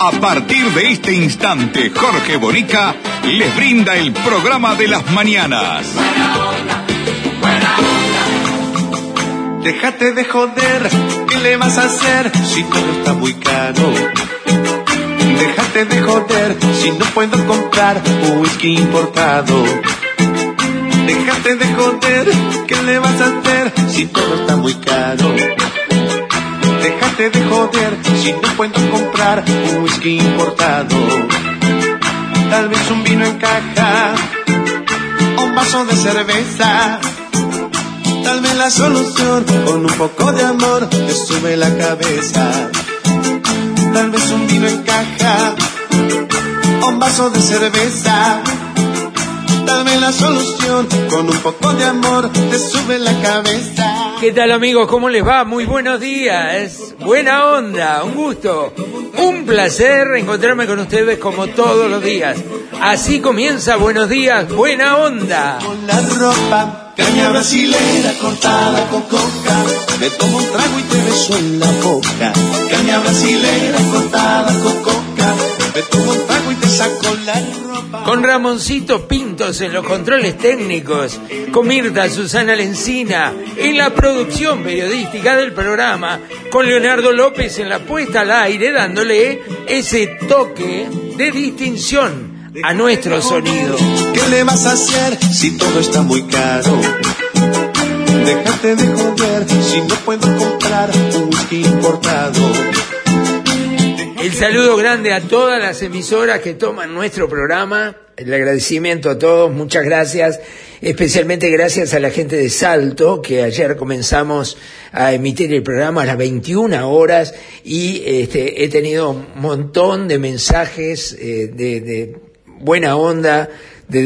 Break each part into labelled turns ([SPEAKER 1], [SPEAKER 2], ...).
[SPEAKER 1] A partir de este instante, Jorge Bonica les brinda el programa de las mañanas.
[SPEAKER 2] Buena onda, buena onda.
[SPEAKER 3] Déjate de joder, ¿qué le vas a hacer si todo está muy caro? Déjate de joder si no puedo comprar un whisky importado. Déjate de joder, ¿qué le vas a hacer si todo está muy caro? Déjate de joder si no puedo comprar un whisky importado. Tal vez un vino en caja, un vaso de cerveza. Tal vez la solución con un poco de amor te sube la cabeza. Tal vez un vino en caja, un vaso de cerveza. Tal vez la solución con un poco de amor te sube la cabeza.
[SPEAKER 4] ¿Qué tal amigos? ¿Cómo les va? Muy buenos días. Buena onda, un gusto. Un placer encontrarme con ustedes como todos los días. Así comienza Buenos días, buena onda.
[SPEAKER 3] Con la ropa, caña brasilera cortada con coca. Me tomo un trago y te beso en la boca. Caña brasilera cortada con coca. Y te saco la ropa.
[SPEAKER 4] Con Ramoncito Pintos en los controles técnicos, con Mirta Susana Lencina en la producción periodística del programa, con Leonardo López en la puesta al aire dándole ese toque de distinción a nuestro sonido.
[SPEAKER 3] ¿Qué le vas a hacer si todo está muy caro? Déjate de joder si no puedo comprar un whisky importado.
[SPEAKER 4] El saludo grande a todas las emisoras que toman nuestro programa. El agradecimiento a todos, muchas gracias. Especialmente gracias a la gente de Salto, que ayer comenzamos a emitir el programa a las 21 horas y este, he tenido un montón de mensajes eh, de, de buena onda, de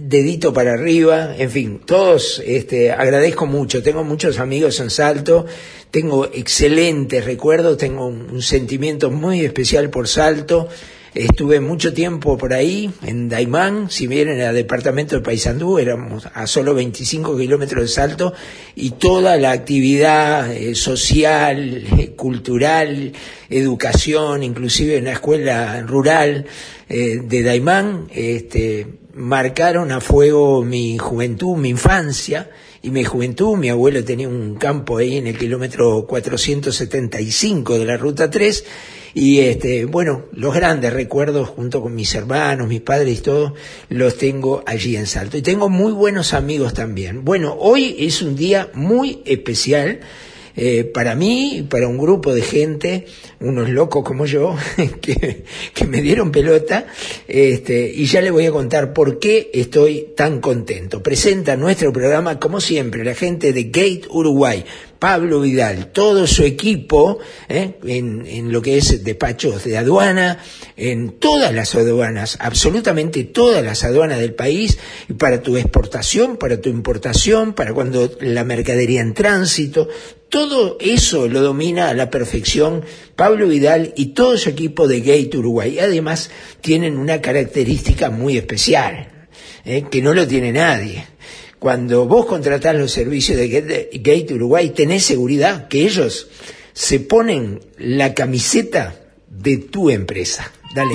[SPEAKER 4] dedito para arriba, en fin, todos este, agradezco mucho, tengo muchos amigos en Salto, tengo excelentes recuerdos, tengo un, sentimiento muy especial por Salto, estuve mucho tiempo por ahí, en Daimán, si bien era departamento de Paysandú, éramos a solo 25 kilómetros de Salto, y toda la actividad eh, social, eh, cultural, educación, inclusive en la escuela rural eh, de Daimán, este, marcaron a fuego mi juventud, mi infancia y mi juventud. Mi abuelo tenía un campo ahí en el kilómetro 475 de la ruta 3 y este, bueno, los grandes recuerdos junto con mis hermanos, mis padres y todo, los tengo allí en Salto. Y tengo muy buenos amigos también. Bueno, hoy es un día muy especial eh, para mí para un grupo de gente, unos locos como yo, que, que me dieron pelota, este, y ya les voy a contar por qué estoy tan contento. Presenta nuestro programa, como siempre, la gente de Gate Uruguay. Pablo Vidal, todo su equipo ¿eh? en, en lo que es despachos de aduana, en todas las aduanas, absolutamente todas las aduanas del país, para tu exportación, para tu importación, para cuando la mercadería en tránsito, todo eso lo domina a la perfección Pablo Vidal y todo su equipo de Gate Uruguay. Además, tienen una característica muy especial, ¿eh? que no lo tiene nadie. Cuando vos contratás los servicios de Gate- Uruguay, tenés seguridad que ellos se ponen la camiseta de tu empresa. Dale.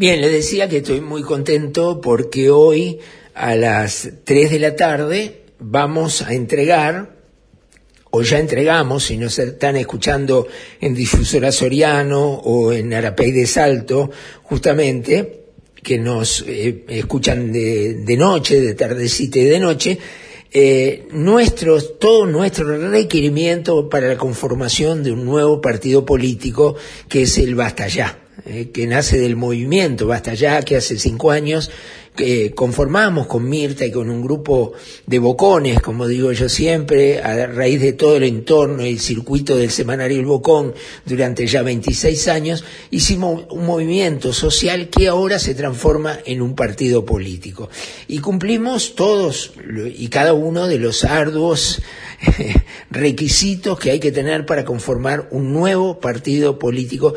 [SPEAKER 4] Bien, le decía que estoy muy contento porque hoy a las 3 de la tarde vamos a entregar, o ya entregamos, si nos están escuchando en Difusora Soriano o en Arapey de Salto, justamente, que nos eh, escuchan de, de, noche, de tardecita y de noche, eh, nuestros, todo nuestro requerimiento para la conformación de un nuevo partido político que es el Basta Ya, eh, que nace del movimiento Basta Ya, que hace cinco años que conformamos con Mirta y con un grupo de bocones, como digo yo siempre, a raíz de todo el entorno y el circuito del semanario El Bocón durante ya 26 años, hicimos un movimiento social que ahora se transforma en un partido político. Y cumplimos todos y cada uno de los arduos requisitos que hay que tener para conformar un nuevo partido político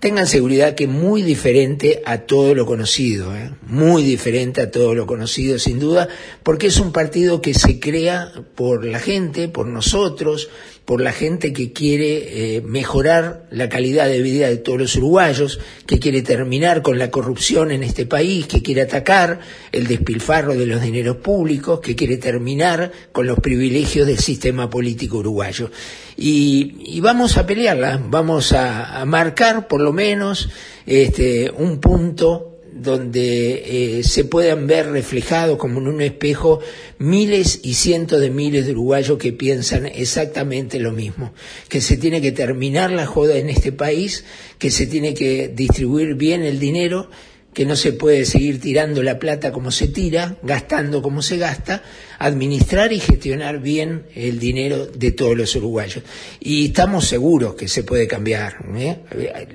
[SPEAKER 4] tengan seguridad que muy diferente a todo lo conocido, ¿eh? muy diferente a todo lo conocido sin duda, porque es un partido que se crea por la gente, por nosotros, por la gente que quiere eh, mejorar la calidad de vida de todos los uruguayos, que quiere terminar con la corrupción en este país, que quiere atacar el despilfarro de los dineros públicos, que quiere terminar con los privilegios del sistema político uruguayo. Y, y vamos a pelearla, vamos a, a marcar por lo menos este, un punto donde eh, se puedan ver reflejados como en un espejo miles y cientos de miles de uruguayos que piensan exactamente lo mismo, que se tiene que terminar la joda en este país, que se tiene que distribuir bien el dinero, que no se puede seguir tirando la plata como se tira, gastando como se gasta, administrar y gestionar bien el dinero de todos los uruguayos. Y estamos seguros que se puede cambiar. ¿eh?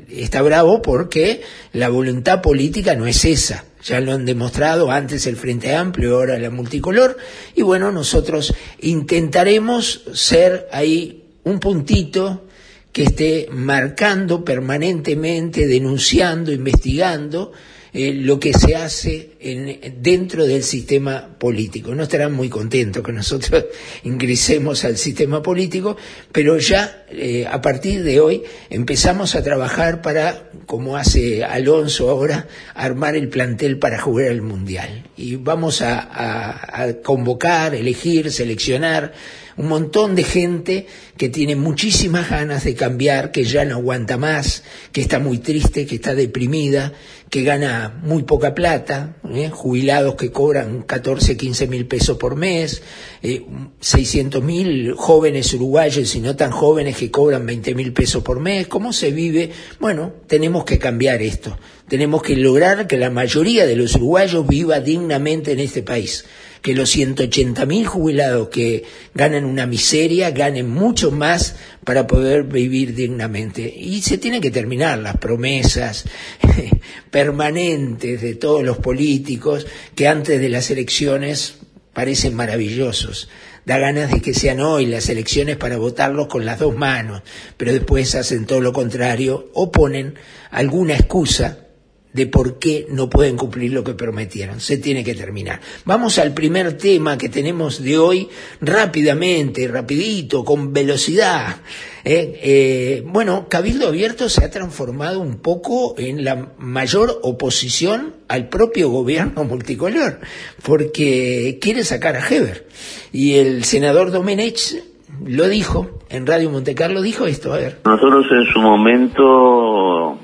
[SPEAKER 4] Está bravo porque la voluntad política no es esa. Ya lo han demostrado antes el Frente Amplio, ahora la multicolor. Y bueno, nosotros intentaremos ser ahí un puntito que esté marcando permanentemente, denunciando, investigando, eh, lo que se hace en, dentro del sistema político. No estarán muy contentos que nosotros ingresemos al sistema político, pero ya eh, a partir de hoy empezamos a trabajar para, como hace Alonso ahora, armar el plantel para jugar al Mundial. Y vamos a, convocar, elegir, seleccionar un montón de gente que tiene muchísimas ganas de cambiar, que ya no aguanta más, que está muy triste, que está deprimida, que gana muy poca plata, ¿eh? jubilados que cobran 14, 15 mil pesos por mes, eh, 600 mil jóvenes uruguayos y no tan jóvenes que cobran 20 mil pesos por mes. ¿Cómo se vive? Bueno, tenemos que cambiar esto. Tenemos que lograr que la mayoría de los uruguayos viva dignamente en este país que los 180 mil jubilados que ganan una miseria ganen mucho más para poder vivir dignamente. Y se tienen que terminar las promesas permanentes de todos los políticos que antes de las elecciones parecen maravillosos. Da ganas de que sean hoy las elecciones para votarlos con las dos manos, pero después hacen todo lo contrario o ponen alguna excusa de por qué no pueden cumplir lo que prometieron. Se tiene que terminar. Vamos al primer tema que tenemos de hoy rápidamente, rapidito, con velocidad. ¿eh? Eh, bueno, Cabildo Abierto se ha transformado un poco en la mayor oposición al propio gobierno multicolor, porque quiere sacar a Heber. Y el senador Domenech lo dijo, en Radio Montecarlo dijo esto, a ver.
[SPEAKER 5] Nosotros en su momento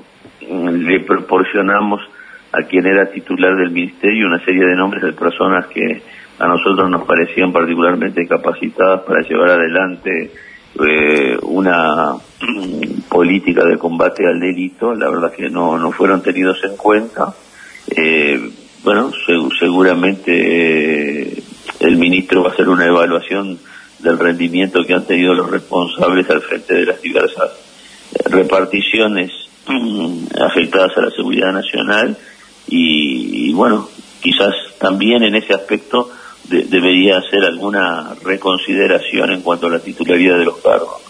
[SPEAKER 5] le proporcionamos a quien era titular del ministerio una serie de nombres de personas que a nosotros nos parecían particularmente capacitadas para llevar adelante eh, una política de combate al delito. La verdad que no, no fueron tenidos en cuenta. Eh, bueno, seguramente eh, el ministro va a hacer una evaluación del rendimiento que han tenido los responsables al frente de las diversas reparticiones afectadas a la seguridad nacional y, bueno, quizás también en ese aspecto debería hacer alguna reconsideración en cuanto a la titularidad de los cargos.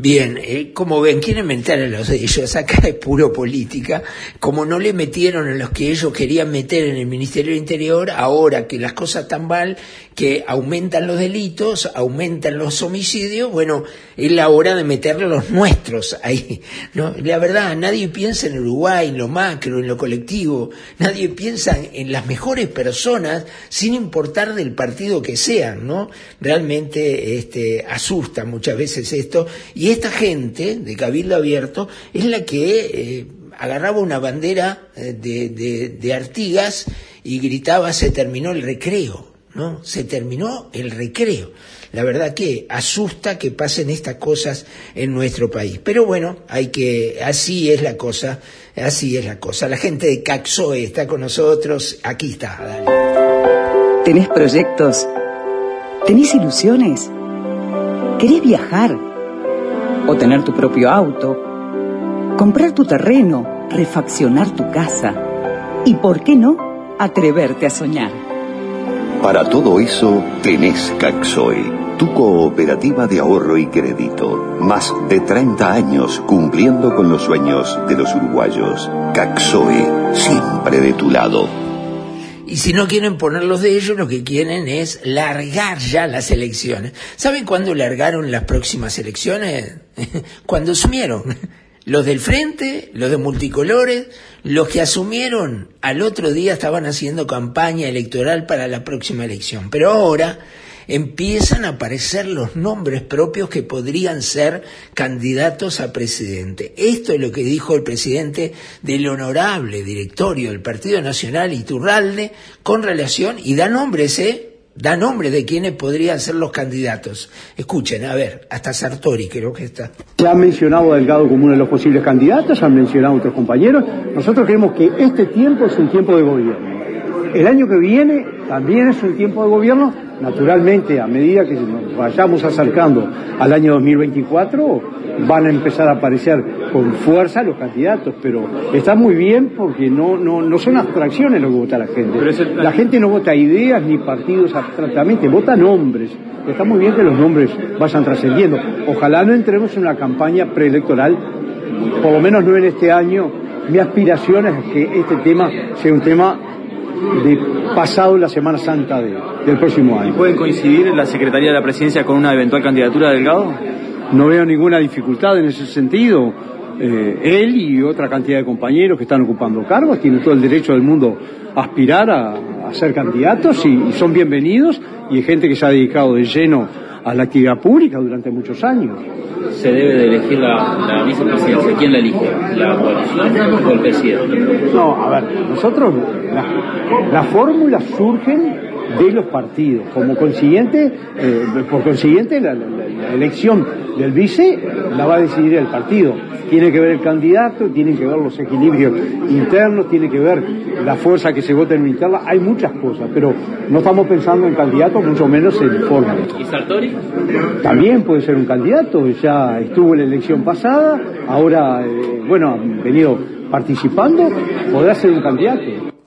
[SPEAKER 4] Bien, eh, como ven, quieren meter a los de ellos, acá es puro política, como no le metieron a los que ellos querían meter en el Ministerio del Interior, ahora que las cosas están mal, que aumentan los delitos, aumentan los homicidios, bueno, es la hora de meterle a los nuestros ahí, ¿no? La verdad, nadie piensa en Uruguay, en lo macro, en lo colectivo, nadie piensa en las mejores personas, sin importar del partido que sean, ¿no? Realmente, este, asusta muchas veces esto, y esta gente de Cabildo Abierto es la que, eh, agarraba una bandera eh, de Artigas y gritaba se terminó el recreo, ¿no? Se terminó el recreo. La verdad que asusta que pasen estas cosas en nuestro país. Pero bueno, hay que, así es la cosa, así es la cosa. La gente de Caxoe está con nosotros, aquí está. Dale.
[SPEAKER 6] ¿Tenés proyectos? ¿Tenés ilusiones? ¿Querés viajar? ¿O tener tu propio auto? ¿Comprar tu terreno? ¿Refaccionar tu casa? ¿Y por qué no? Atreverte a soñar.
[SPEAKER 7] Para todo eso tenés Caxoe, tu cooperativa de ahorro y crédito. Más de 30 años cumpliendo con los sueños de los uruguayos. Caxoe, siempre de tu lado.
[SPEAKER 4] Y si no quieren ponerlos de ellos, lo que quieren es largar ya las elecciones. ¿Saben cuándo largaron las próximas elecciones? cuando asumieron. Los del frente, los de multicolores, los que asumieron al otro día estaban haciendo campaña electoral para la próxima elección. Pero ahora empiezan a aparecer los nombres propios que podrían ser candidatos a presidente. Esto es lo que dijo el presidente del honorable directorio del Partido Nacional, Iturralde, con relación, y da nombres, ¿eh? Da nombre de quienes podrían ser los candidatos. Escuchen, a ver, hasta Sartori creo que está.
[SPEAKER 8] Se ha mencionado Delgado como uno de los posibles candidatos, han mencionado otros compañeros. Nosotros creemos que este tiempo es un tiempo de gobierno. El año que viene también es un tiempo de gobierno. Naturalmente, a medida que nos vayamos acercando al año 2024, van a empezar a aparecer con fuerza los candidatos, pero está muy bien porque no, no, no son abstracciones lo que vota la gente. La gente no vota ideas ni partidos abstractamente, vota nombres. Está muy bien que los nombres vayan trascendiendo. Ojalá no entremos en una campaña preelectoral, por lo menos no en este año. Mi aspiración es que este tema sea un tema de pasado la Semana Santa de, del próximo año.
[SPEAKER 9] ¿Pueden coincidir la Secretaría de la Presidencia con una eventual candidatura de Delgado?
[SPEAKER 8] No veo ninguna dificultad en ese sentido. Eh, él y otra cantidad de compañeros que están ocupando cargos tienen todo el derecho del mundo a aspirar a, a ser candidatos y, y, son bienvenidos y hay gente que se ha dedicado de lleno a la actividad pública durante muchos años.
[SPEAKER 9] Se debe de elegir la, la vicepresidencia. ¿Quién la elige? ¿La coalición o el presidente?
[SPEAKER 8] No, a ver, nosotros, las la fórmulas surgen de los partidos. Como consiguiente, eh, por consiguiente, la, la, la, elección del vice la va a decidir el partido. Tiene que ver el candidato, tienen que ver los equilibrios internos, tiene que ver la fuerza que se vota en interna. Hay muchas cosas, pero no estamos pensando en candidatos, mucho menos en fórmulas.
[SPEAKER 9] ¿Y Sartori?
[SPEAKER 8] También puede ser un candidato, ya estuvo en la elección pasada, ahora, eh, bueno, ha venido participando, podrá ser un candidato.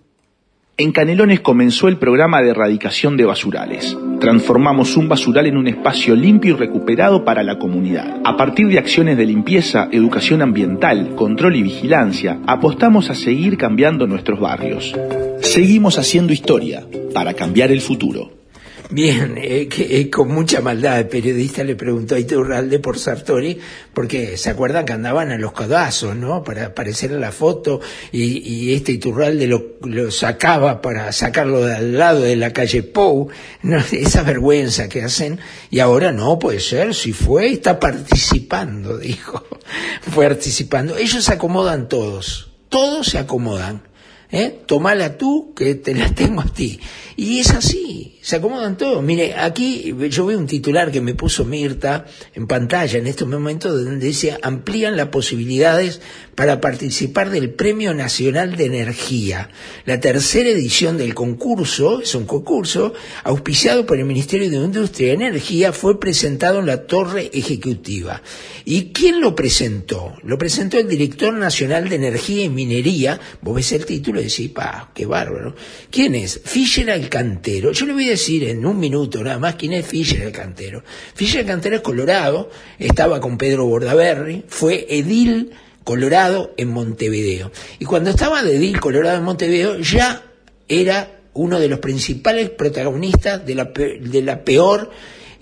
[SPEAKER 10] En Canelones comenzó el programa de erradicación de basurales. Transformamos un basural en un espacio limpio y recuperado para la comunidad. A partir de acciones de limpieza, educación ambiental, control y vigilancia, apostamos a seguir cambiando nuestros barrios. Seguimos haciendo historia para cambiar el futuro.
[SPEAKER 4] Bien, eh, que, eh, con mucha maldad el periodista le preguntó a Iturralde por Sartori, porque se acuerdan que andaban a los codazos, ¿no? Para aparecer en la foto, y, este Iturralde lo, lo, sacaba para sacarlo de al lado de la calle Pou, ¿no? esa vergüenza que hacen, y ahora no puede ser, si fue, está participando, dijo, fue participando. Ellos se acomodan todos, todos se acomodan. ¿Eh? Tomala tú, que te la tengo a ti. Y es así, se acomodan todos. Mire, aquí yo veo un titular que me puso Mirta en pantalla en estos momentos donde dice amplían las posibilidades para participar del Premio Nacional de Energía. La tercera edición del concurso, es un concurso auspiciado por el Ministerio de Industria y Energía, fue presentado en la Torre Ejecutiva. ¿Y quién lo presentó? Lo presentó el Director Nacional de Energía y Minería. Vos ves el título y decís, pa, qué bárbaro. ¿Quién es? Fischer Alcantero. Yo le voy a decir en un minuto nada más quién es Fischer Alcantero. Fischer Alcantero es colorado, estaba con Pedro Bordaberry, fue edil Colorado en Montevideo. Y cuando estaba de edil Colorado en Montevideo ya era uno de los principales protagonistas de la, de la peor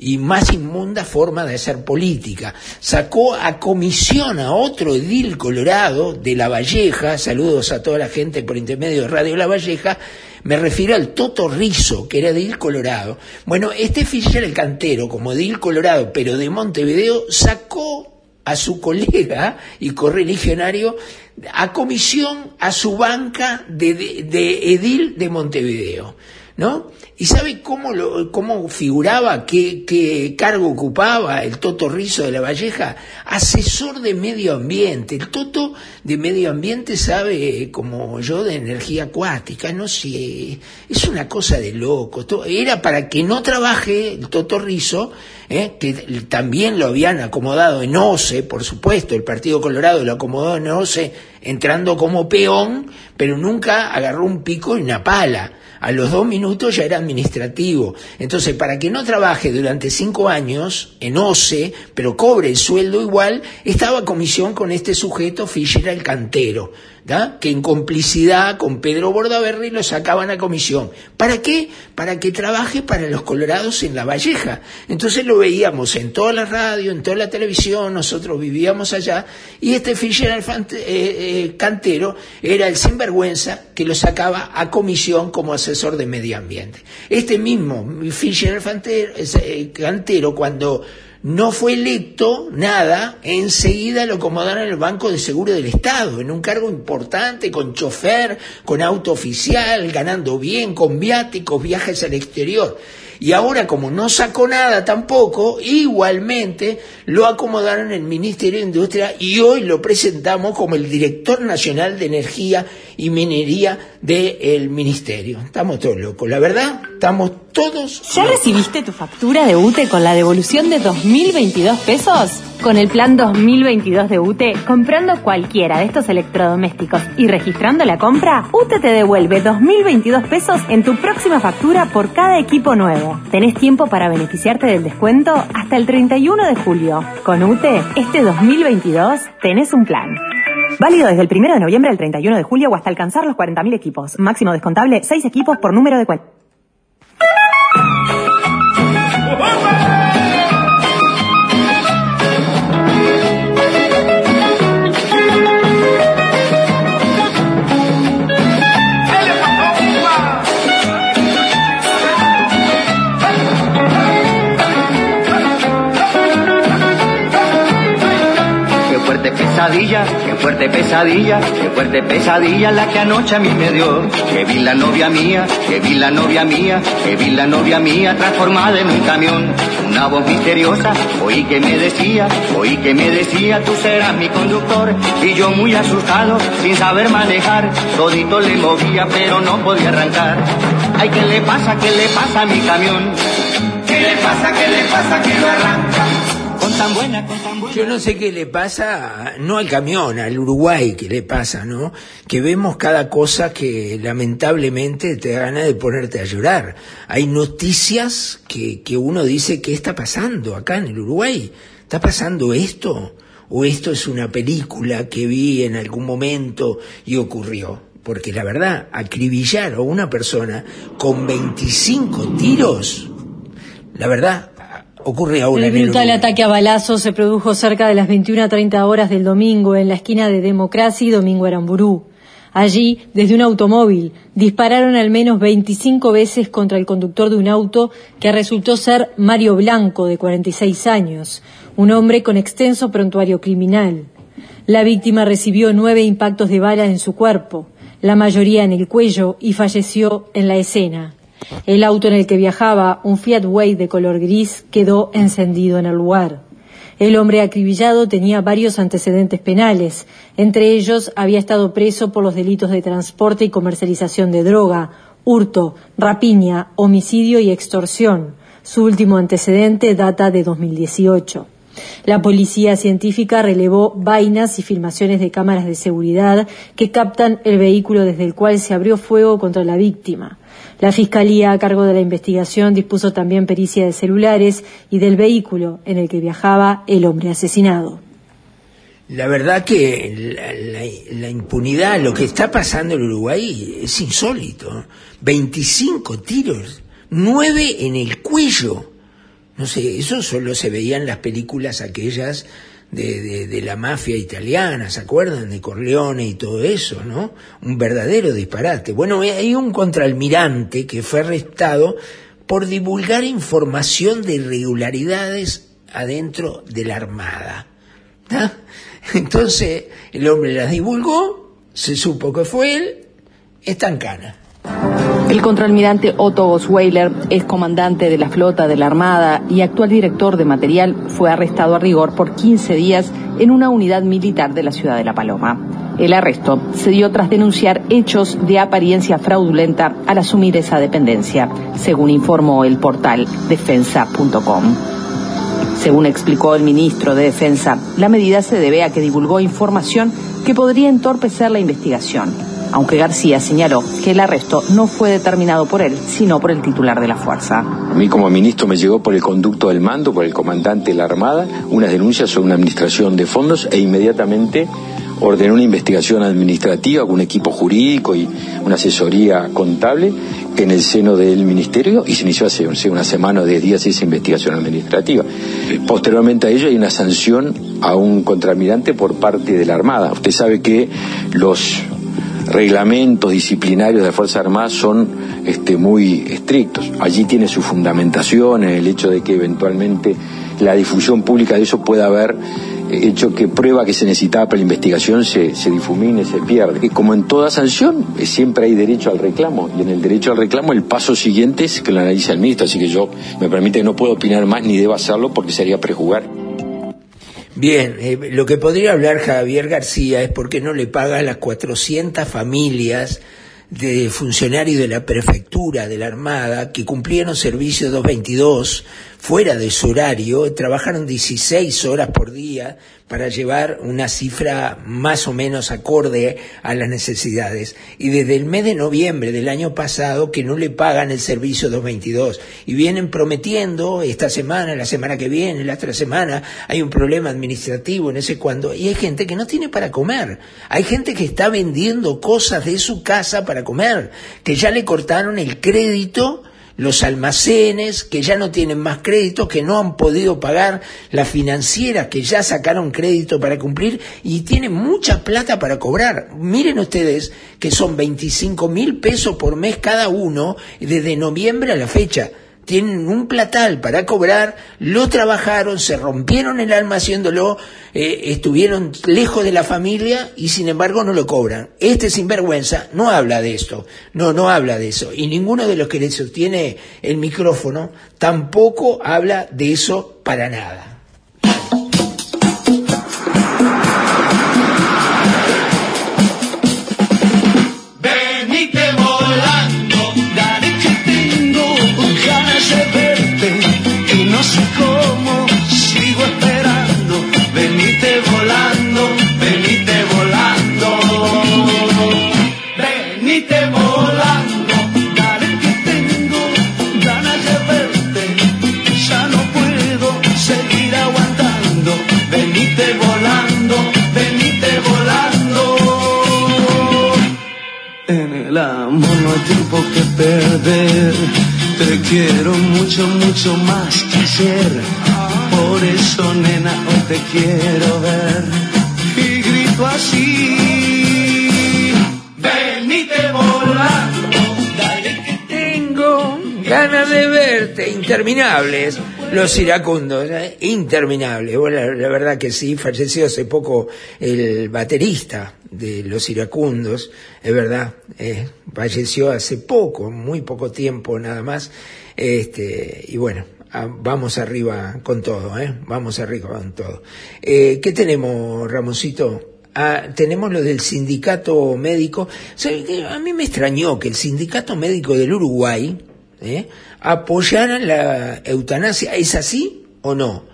[SPEAKER 4] y más inmunda forma de hacer política. Sacó a comisión a otro edil colorado de La Valleja, saludos a toda la gente por intermedio de Radio La Valleja, me refiero al Toto Rizzo, que era edil colorado. Bueno, este Fischer el cantero, como edil colorado, pero de Montevideo, sacó a su colega y correligionario a comisión a su banca de- de edil de Montevideo. ¿No? ¿Y sabe cómo, lo, cómo figuraba, qué, qué cargo ocupaba el Toto Rizo de la Valleja? Asesor de medio ambiente. El Toto de medio ambiente sabe, eh, como yo, de energía acuática, no sé, es una cosa de loco. Era para que no trabaje el Toto Rizo, ¿eh? que también lo habían acomodado en OCE, por supuesto, el Partido Colorado lo acomodó en OCE entrando como peón, pero nunca agarró un pico y una pala. A los dos minutos ya era administrativo. Entonces, para que no trabaje durante cinco años en OCE, pero cobre el sueldo igual, estaba comisión con este sujeto, Fischer el cantero, ¿da? que en complicidad con Pedro Bordaberry lo sacaban a comisión. ¿Para qué? Para que trabaje para los colorados en La Valleja. Entonces lo veíamos en toda la radio, en toda la televisión, nosotros vivíamos allá, y este Fischer el fante- eh, eh, cantero era el sinvergüenza que lo sacaba a comisión como asesor de medio ambiente. Este mismo Fischer el fante- eh, cantero, cuando no fue electo nada, enseguida lo acomodaron en el Banco de Seguro del Estado, en un cargo importante, con chofer, con auto oficial, ganando bien, con viáticos, viajes al exterior. Y ahora, como no sacó nada tampoco, igualmente lo acomodaron en el Ministerio de Industria y hoy lo presentamos como el director nacional de energía y minería del Ministerio. Estamos todos locos, la verdad, estamos todos
[SPEAKER 11] ¿Ya recibiste tu factura de UTE con la devolución de 2022 pesos? Con el plan 2022 de UTE, comprando cualquiera de estos electrodomésticos y registrando la compra, UTE te devuelve 2022 pesos en tu próxima factura por cada equipo nuevo. Tenés tiempo para beneficiarte del descuento hasta el 31 de julio. Con UTE, este 2022 tenés un plan. Válido desde el 1 de noviembre al 31 de julio o hasta alcanzar los 40.000 equipos. Máximo descontable 6 equipos por número de cuenta.
[SPEAKER 12] fuerte pesadilla, qué fuerte pesadilla la que anoche a mí me dio. Que vi la novia mía, que vi la novia mía, que vi la novia mía transformada en un camión. Una voz misteriosa, oí que me decía, oí que me decía, tú serás mi conductor. Y yo muy asustado, sin saber manejar, todito le movía pero no podía arrancar. Ay, ¿qué le pasa, qué le pasa a mi camión? ¿Qué le pasa, qué le pasa que no arranca? Con tan buena, con tan
[SPEAKER 4] Yo no sé qué le pasa, no al camión, al Uruguay, qué le pasa, ¿no? Que vemos cada cosa que lamentablemente te da ganas de ponerte a llorar. Hay noticias que, que uno dice, ¿qué está pasando acá en el Uruguay? ¿Está pasando esto? ¿O esto es una película que vi en algún momento y ocurrió? Porque la verdad, acribillar a una persona con 25 tiros, la verdad, ocurre ahora
[SPEAKER 13] El
[SPEAKER 4] en el
[SPEAKER 13] brutal ataque a balazos se produjo cerca de las 21 a 30 horas del domingo en la esquina de Democracia y Domingo Aramburú. Allí, desde un automóvil, dispararon al menos 25 veces contra el conductor de un auto que resultó ser Mario Blanco, de 46 años, un hombre con extenso prontuario criminal. La víctima recibió nueve impactos de bala en su cuerpo, la mayoría en el cuello, y falleció en la escena. El auto en el que viajaba, un Fiat Wave de color gris, quedó encendido en el lugar. El hombre acribillado tenía varios antecedentes penales. Entre ellos, había estado preso por los delitos de transporte y comercialización de droga, hurto, rapiña, homicidio y extorsión. Su último antecedente data de 2018. La policía científica relevó vainas y filmaciones de cámaras de seguridad que captan el vehículo desde el cual se abrió fuego contra la víctima. La Fiscalía, a cargo de la investigación, dispuso también pericia de celulares y del vehículo en el que viajaba el hombre asesinado.
[SPEAKER 4] La verdad que la, la- la impunidad, lo que está pasando en Uruguay es insólito. 25 tiros, 9 en el cuello. No sé, eso solo se veía en las películas aquellas de, de- de la mafia italiana, ¿se acuerdan? De Corleone y todo eso, ¿no? Un verdadero disparate. Bueno, hay un contraalmirante que fue arrestado por divulgar información de irregularidades adentro de la Armada. Entonces el hombre las divulgó, se supo que fue él, está en cana.
[SPEAKER 14] El contraalmirante Otto Osweiler, ex comandante de la flota de la Armada y actual director de material, fue arrestado a rigor por 15 días en una unidad militar de la ciudad de La Paloma. El arresto se dio tras denunciar hechos de apariencia fraudulenta al asumir esa dependencia, según informó el portal defensa.com. Según explicó el ministro de Defensa, la medida se debe a que divulgó información que podría entorpecer la investigación, aunque García señaló que el arresto no fue determinado por él, sino por el titular de la fuerza.
[SPEAKER 15] A mí como ministro me llegó por el conducto del mando, por el comandante de la Armada, unas denuncias sobre una administración de fondos e inmediatamente ordenó una investigación administrativa con un equipo jurídico y una asesoría contable en el seno del ministerio y se inició hace una semana o diez días esa investigación administrativa. Posteriormente a ello hay una sanción a un contraalmirante por parte de la Armada. Usted sabe que los reglamentos disciplinarios de la Fuerza Armada son este, muy estrictos. Allí tiene su fundamentación en el hecho de que eventualmente la difusión pública de eso pueda haber hecho que prueba que se necesitaba para la investigación se, se difumine, se pierde. Y como en toda sanción, eh, siempre hay derecho al reclamo, y en el derecho al reclamo el paso siguiente es que lo analice el ministro, así que yo me permite no puedo opinar más ni debo hacerlo porque sería prejugar.
[SPEAKER 4] Bien, eh, lo que podría hablar Javier García es por qué no le paga a las 400 familias de funcionarios de la prefectura de la Armada que cumplieron servicio 222 fuera de su horario, trabajaron 16 horas por día para llevar una cifra más o menos acorde a las necesidades. Y desde el mes de noviembre del año pasado que no le pagan el servicio 222 y vienen prometiendo esta semana, la semana que viene, la otra semana, hay un problema administrativo en ese cuando y hay gente que no tiene para comer. Hay gente que está vendiendo cosas de su casa para comer, que ya le cortaron el crédito los almacenes que ya no tienen más crédito, que no han podido pagar, las financieras que ya sacaron crédito para cumplir y tienen mucha plata para cobrar. Miren ustedes que son 25 mil pesos por mes cada uno desde noviembre a la fecha tienen un platal para cobrar, lo trabajaron, se rompieron el alma haciéndolo, eh, estuvieron lejos de la familia y sin embargo no lo cobran. Este sinvergüenza no habla de esto, no, no habla de eso. Y ninguno de los que le sostiene el micrófono tampoco habla de eso para nada.
[SPEAKER 2] Quiero mucho, mucho más que ayer. Por eso, nena, hoy te quiero ver. Y grito así. Venite volando. Dale que
[SPEAKER 4] Tengo ganas de verte, interminables. Los iracundos, ¿eh? interminables. Bueno, la, la verdad que sí, falleció hace poco el baterista de los iracundos, es verdad, eh, falleció hace poco, muy poco tiempo nada más. Este, y bueno, vamos arriba con todo, ¿eh? vamos arriba con todo. Eh, ¿Qué tenemos, Ramoncito? Ah, tenemos lo del sindicato médico. A mí me extrañó que el sindicato médico del Uruguay ¿eh? apoyara la eutanasia. ¿Es así o no?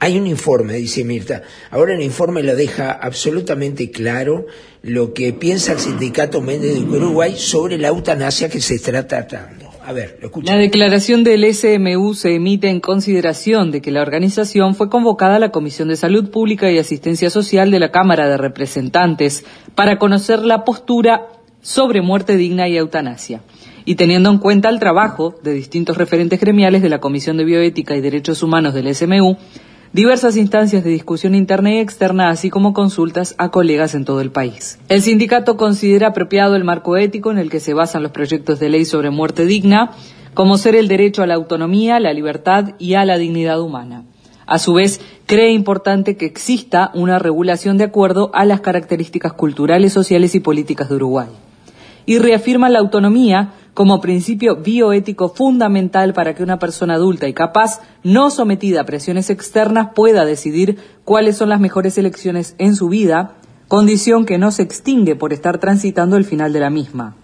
[SPEAKER 4] Hay un informe, dice Mirta. Ahora el informe lo deja absolutamente claro lo que piensa el sindicato médico del Uruguay sobre la eutanasia que se está tratando. A ver, lo.
[SPEAKER 16] La declaración del SMU se emite en consideración de que la organización fue convocada a la Comisión de Salud Pública y Asistencia Social de la Cámara de Representantes para conocer la postura sobre muerte digna y eutanasia. Y teniendo en cuenta el trabajo de distintos referentes gremiales de la Comisión de Bioética y Derechos Humanos del SMU, diversas instancias de discusión interna y externa, así como consultas a colegas en todo el país. El sindicato considera apropiado el marco ético en el que se basan los proyectos de ley sobre muerte digna, como ser el derecho a la autonomía, la libertad y a la dignidad humana. A su vez, cree importante que exista una regulación de acuerdo a las características culturales, sociales y políticas de Uruguay. Y reafirma la autonomía como principio bioético fundamental para que una persona adulta y capaz, no sometida a presiones externas, pueda decidir cuáles son las mejores elecciones en su vida, condición que no se extingue por estar transitando el final de la misma.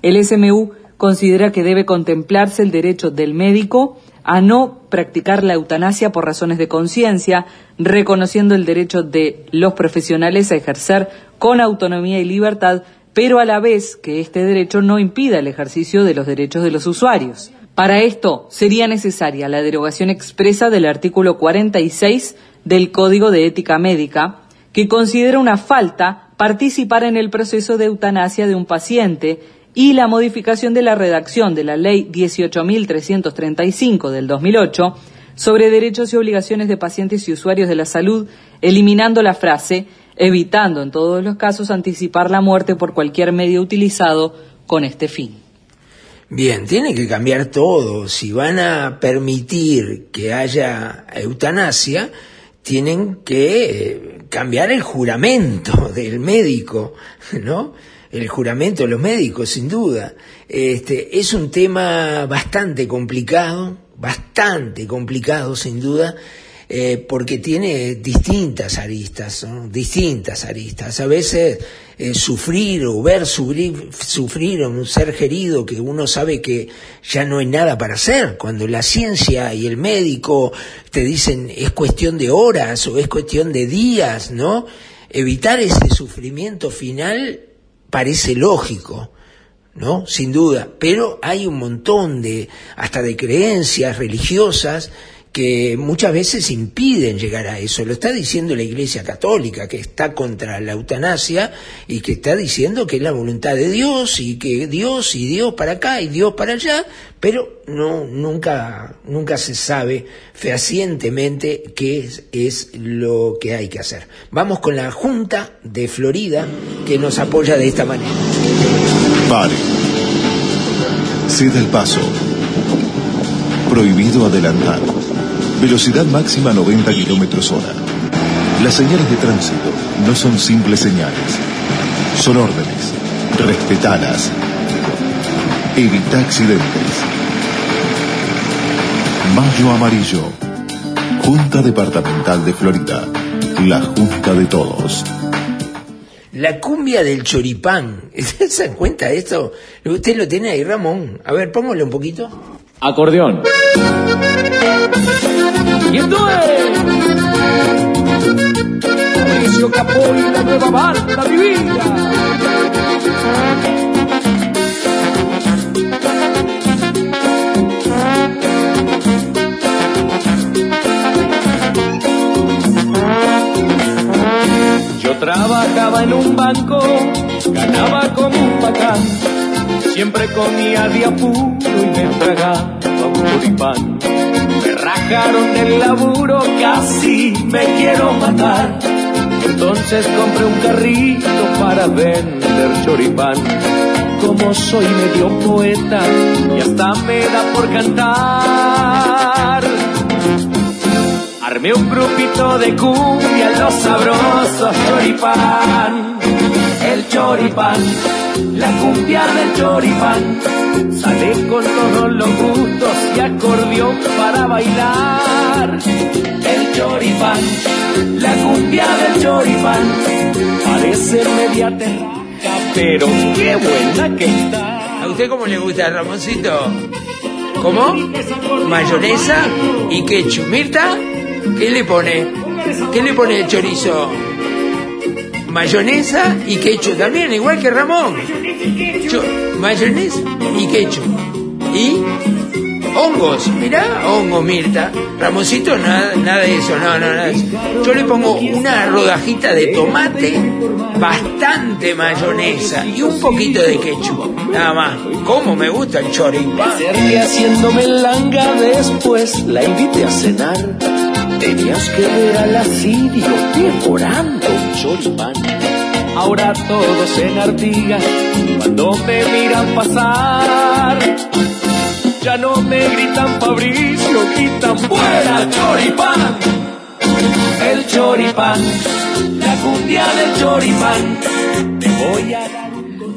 [SPEAKER 16] El SMU considera que debe contemplarse el derecho del médico a no practicar la eutanasia por razones de conciencia, reconociendo el derecho de los profesionales a ejercer con autonomía y libertad, pero a la vez que este derecho no impida el ejercicio de los derechos de los usuarios. Para esto sería necesaria la derogación expresa del artículo 46 del Código de Ética Médica, que considera una falta participar en el proceso de eutanasia de un paciente y la modificación de la redacción de la Ley 18.335 del 2008 sobre derechos y obligaciones de pacientes y usuarios de la salud, eliminando la frase, evitando en todos los casos anticipar la muerte por cualquier medio utilizado con este fin.
[SPEAKER 4] Bien, tiene que cambiar todo. Si van a permitir que haya eutanasia, tienen que eh, cambiar el juramento del médico, ¿no? el juramento de los médicos, sin duda. Este, es un tema bastante complicado, bastante complicado, sin duda, eh, porque tiene distintas aristas, distintas aristas. A veces eh, sufrir o ver sufrir, sufrir a un ser querido que uno sabe que ya no hay nada para hacer, cuando la ciencia y el médico te dicen es cuestión de horas o es cuestión de días, ¿no? Evitar ese sufrimiento final parece lógico, ¿no? Sin duda, pero hay un montón de, hasta de creencias religiosas que muchas veces impiden llegar a eso. Lo está diciendo la Iglesia Católica, que está contra la eutanasia y que está diciendo que es la voluntad de Dios y que Dios y Dios para acá y Dios para allá, pero no, nunca, nunca se sabe fehacientemente qué es, lo que hay que hacer. Vamos con la Junta de Florida que nos apoya de esta manera.
[SPEAKER 17] Vale. Ceda el paso. Prohibido adelantar. Velocidad máxima 90 kilómetros hora. Las señales de tránsito no son simples señales. Son órdenes. Respetalas. Evita accidentes. Mayo Amarillo. Junta Departamental de Florida. La Junta de Todos.
[SPEAKER 4] La cumbia del choripán. ¿Se dan cuenta de esto? Usted lo tiene ahí, Ramón. A ver, póngale un poquito.
[SPEAKER 9] Acordeón.
[SPEAKER 18] Y esto es Mauricio Capó y la nueva banda divina. Yo trabajaba en un banco, ganaba como un bacán, siempre comía de apuro y me tragaba un choripán. Rajaron del laburo, casi me quiero matar. Entonces compré un carrito para vender choripán. Como soy medio poeta y hasta me da por cantar. Armé un grupito de cumbia, los sabrosos choripán. El choripán, la cumbia del choripán. Sale con todos los gustos y acordeón para bailar. El choripán, la cumbia del choripán. Parece media terraca, pero qué buena que está.
[SPEAKER 4] ¿A usted cómo le gusta, Ramoncito? ¿Cómo? ¿Mayonesa y ketchup? ¿Mirta? ¿Qué le pone? ¿Qué le pone el chorizo? Mayonesa y ketchup también, igual que Ramón. Mayonesa y ketchup. Y hongos, mirá, hongos, Mirta. Ramoncito, nada, nada de eso, no, no, nada de eso. Yo le pongo una rodajita de tomate, bastante mayonesa y un poquito de ketchup. Nada más. ¿Cómo me gusta el choripán?
[SPEAKER 18] Haciéndome langa después la invité a cenar. Tenías que ver al asirio orando un choripán. Ahora todos en artiga cuando me miran pasar. Ya no me gritan Fabricio, gritan fuera choripán. El choripán, la cumbia del choripán. Te voy a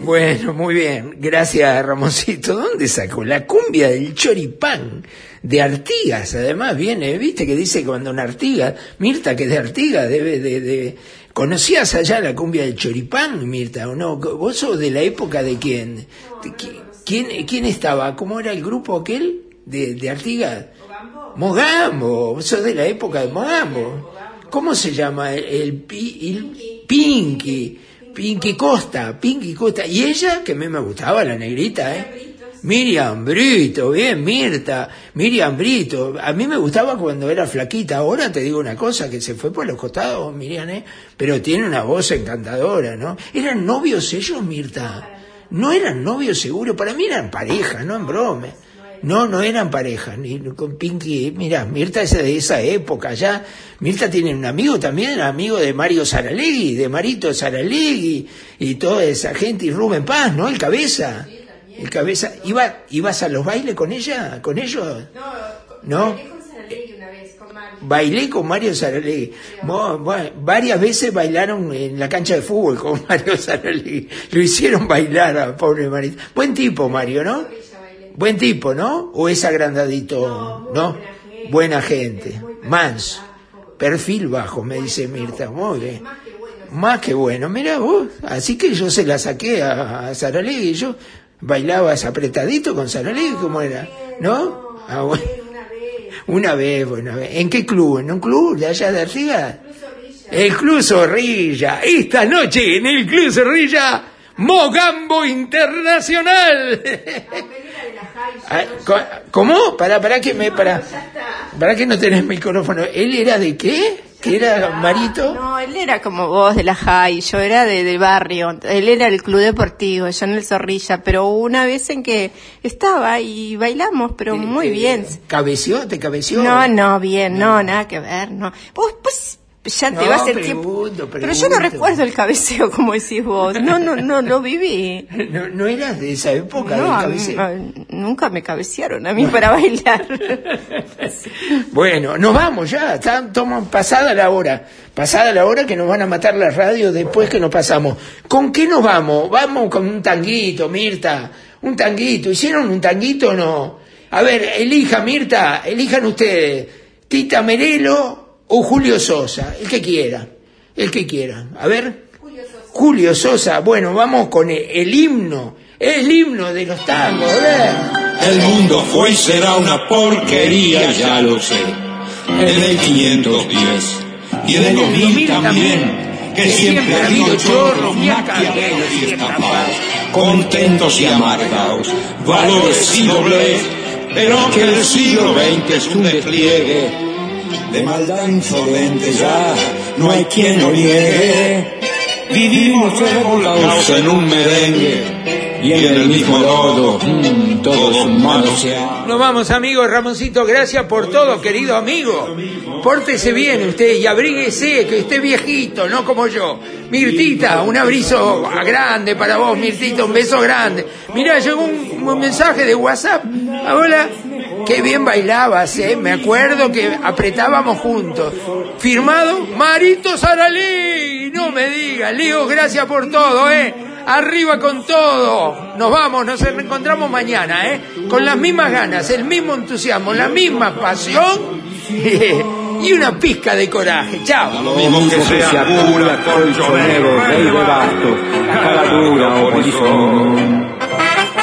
[SPEAKER 4] bueno, muy bien. Gracias, Ramoncito. ¿Dónde sacó? La cumbia del choripán. De Artigas, además, viene, viste que dice cuando una Artigas, Mirta, que es de Artigas, debe de, de... ¿Conocías allá la cumbia del choripán, Mirta, o no? ¿Vos sos de la época de quién? ¿De qui- ¿Quién, quién estaba? ¿Cómo era el grupo aquel de, de Artigas? Mogambo. Vos sos de la época de Mogambo. ¿Cómo se llama? El, el, el Pinky. Pinky Costa, Pinky Costa. Y ella, que a mí me gustaba, la negrita, ¿eh? Miriam Brito, bien, Mirta, Miriam Brito. A mí me gustaba cuando era flaquita. Ahora te digo una cosa, que se fue por los costados, Miriam, ¿eh? Pero tiene una voz encantadora, ¿no? ¿Eran novios ellos, Mirta? No eran novios seguro, para mí eran pareja, no en broma. No, no eran pareja, ni con Pinky. Mira, Mirta es de esa época ya. Mirta tiene un amigo también, amigo de Mario Saralegui, de Marito Saralegui y toda esa gente, y Rubén Paz, ¿no? El cabeza. El cabeza. ¿Iba, ¿Ibas a los bailes con ella? ¿Con ellos? No. Bailé con Mario Saralegui. Varias veces bailaron en la cancha de fútbol con Mario Saralegui. Lo hicieron bailar a pobre Marito. Buen tipo, Mario, ¿no? Buen tipo, ¿no? ¿O es agrandadito? ¿No? Buena gente. Manso. Perfil bajo, me dice Mirta. Muy bien. Más que bueno. Mira vos. Así que yo se la saqué a, a Saralegui. Yo bailabas apretadito con Saralegui, ¿cómo era? ¿No? Ah, bueno. Una vez, bueno, ¿en qué club? ¿En un club de allá de arriba? El Club Zorrilla. Esta noche en el Club Zorrilla, Mogambo Internacional. Ah, ¿Cómo? Para, para que me, para, para que no tenés micrófono. ¿Él era de qué? ¿Que era Marito?
[SPEAKER 19] No, él era como vos de la high, yo era de, del barrio, él era el club deportivo, yo en el Zorrilla, pero una vez en que estaba y bailamos, pero muy bien.
[SPEAKER 4] ¿Cabeció? ¿Te cabeció?
[SPEAKER 19] No, no, bien, no, nada que ver, no. Vos, pues, ya te
[SPEAKER 4] No,
[SPEAKER 19] vas el tiempo. Pero yo no recuerdo el cabeceo como decís vos, no, no, no, lo viví.
[SPEAKER 4] No, no eras de esa época
[SPEAKER 19] No,
[SPEAKER 4] del
[SPEAKER 19] a mí-
[SPEAKER 4] cabeceo.
[SPEAKER 19] a- nunca me cabecearon a mí para bailar.
[SPEAKER 4] Bueno, nos vamos ya, está, toma, pasada la hora, pasada la hora que nos van a matar la radio después que nos pasamos. ¿Con qué nos vamos? Vamos con un tanguito, Mirta, un tanguito. ¿Hicieron un tanguito o no? A ver, elija, Mirta, elijan ustedes, Tita Merelo o Julio Sosa, el que quiera, el que quiera. A ver, Julio Sosa, bueno, vamos con el, el himno, el himno de los tangos, a ver.
[SPEAKER 20] El mundo fue y será una porquería, ya lo sé. En el 510 y en el 2000 también, que siempre ha habido chorros, maquiavelos y estafados, contentos y amargados, valores y doblez, pero que el siglo XX es un despliegue de maldad insolente ya, no hay quien lo niegue. Vivimos revolcados en un merengue y en el mismo lodo, mm, todos humanos.
[SPEAKER 4] Nos vamos, amigos. Ramoncito, gracias por todo, querido amigo. Pórtese bien usted y abríguese, que esté viejito, no como yo. Mirtita, un abrizo grande para vos, Mirtita, un beso grande. Mirá, llegó un, un mensaje de WhatsApp. Hola, qué bien bailabas, ¿eh? Me acuerdo que apretábamos juntos. Firmado Marito Saralí. No me digas, Leo, gracias por todo, ¿eh? Arriba con todo. Nos vamos, nos encontramos mañana, ¿eh? Con las mismas ganas, el mismo entusiasmo, la misma pasión y una pizca de coraje. Chao.
[SPEAKER 20] Lo mismo.